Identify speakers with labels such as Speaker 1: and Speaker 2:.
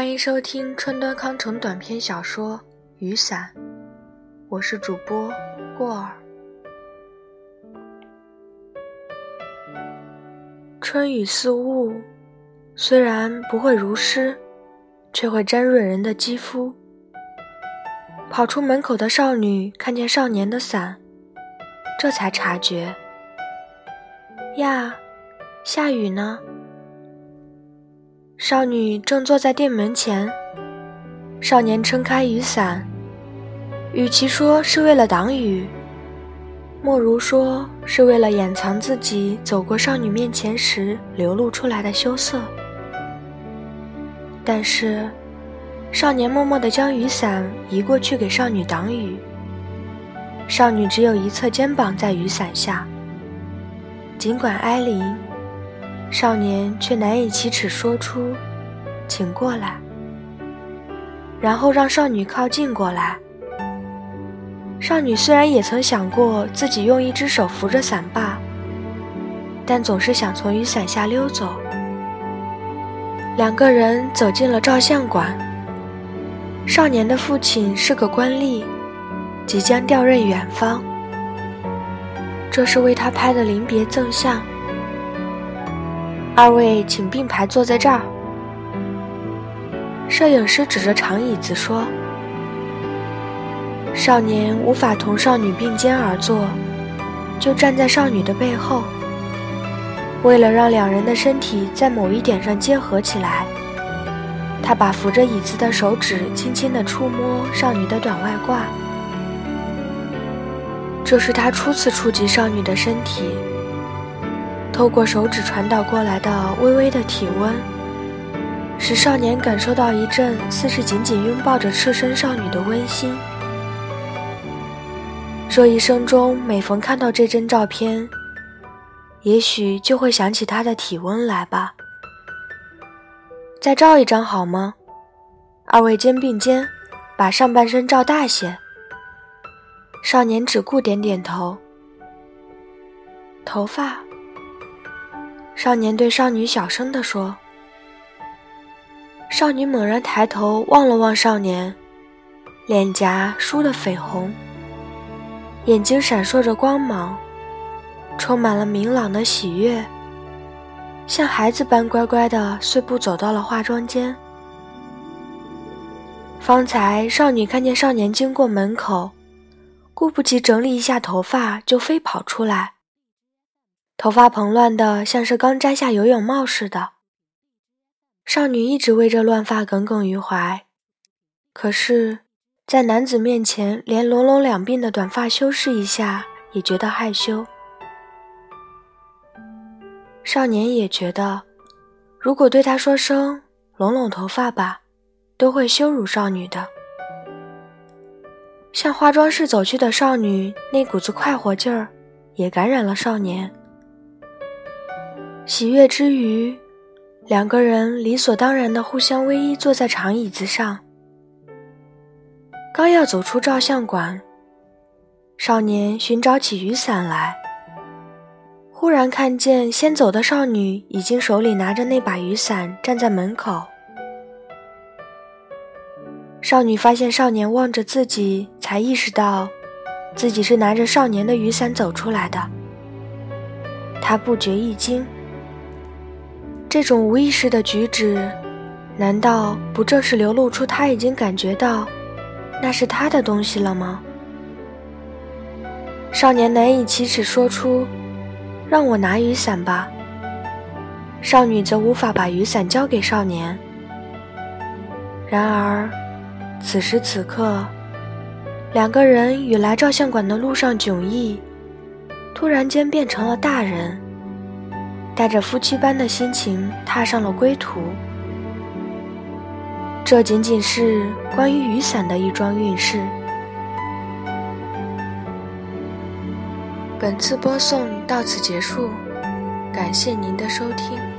Speaker 1: 欢迎收听春端康成短篇小说《雨伞》，我是主播过儿。春雨似雾，虽然不会如诗，却会沾润人的肌肤。跑出门口的少女看见少年的伞，这才察觉。呀，下雨呢。少女正坐在店门前，少年撑开雨伞，与其说是为了挡雨，莫如说是为了掩藏自己走过少女面前时流露出来的羞涩。但是，少年默默地将雨伞移过去给少女挡雨。少女只有一侧肩膀在雨伞下，尽管挨淋。少年却难以启齿说出“请过来”，然后让少女靠近过来。少女虽然也曾想过自己用一只手扶着伞把，但总是想从雨伞下溜走。两个人走进了照相馆。少年的父亲是个官吏，即将调任远方，这是为他拍的临别赠相。二位请并排坐在这儿。摄影师指着长椅子说：“少年无法同少女并肩而坐，就站在少女的背后。为了让两人的身体在某一点上结合起来，他把扶着椅子的手指轻轻地触摸少女的短外褂。这是他初次触及少女的身体。”透过手指传导过来的微微的体温，使少年感受到一阵似是紧紧拥抱着赤身少女的温馨。若一生中每逢看到这张照片，也许就会想起她的体温来吧。再照一张好吗？二位肩并肩，把上半身照大些。少年只顾点点头。头发。少年对少女小声地说：“少女猛然抬头望了望少年，脸颊梳得绯红，眼睛闪烁着光芒，充满了明朗的喜悦，像孩子般乖乖地碎步走到了化妆间。方才少女看见少年经过门口，顾不及整理一下头发，就飞跑出来。”头发蓬乱的，像是刚摘下游泳帽似的。少女一直为这乱发耿耿于怀，可是，在男子面前连拢拢两鬓的短发修饰一下，也觉得害羞。少年也觉得，如果对他说声“拢拢头发吧”，都会羞辱少女的。向化妆室走去的少女那股子快活劲儿，也感染了少年。喜悦之余，两个人理所当然的互相偎依，坐在长椅子上。刚要走出照相馆，少年寻找起雨伞来，忽然看见先走的少女已经手里拿着那把雨伞站在门口。少女发现少年望着自己，才意识到自己是拿着少年的雨伞走出来的。她不觉一惊。这种无意识的举止，难道不正是流露出他已经感觉到那是他的东西了吗？少年难以启齿说出“让我拿雨伞吧”，少女则无法把雨伞交给少年。然而，此时此刻，两个人与来照相馆的路上迥异，突然间变成了大人。带着夫妻般的心情踏上了归途。这仅仅是关于雨伞的一桩运势。本次播送到此结束，感谢您的收听。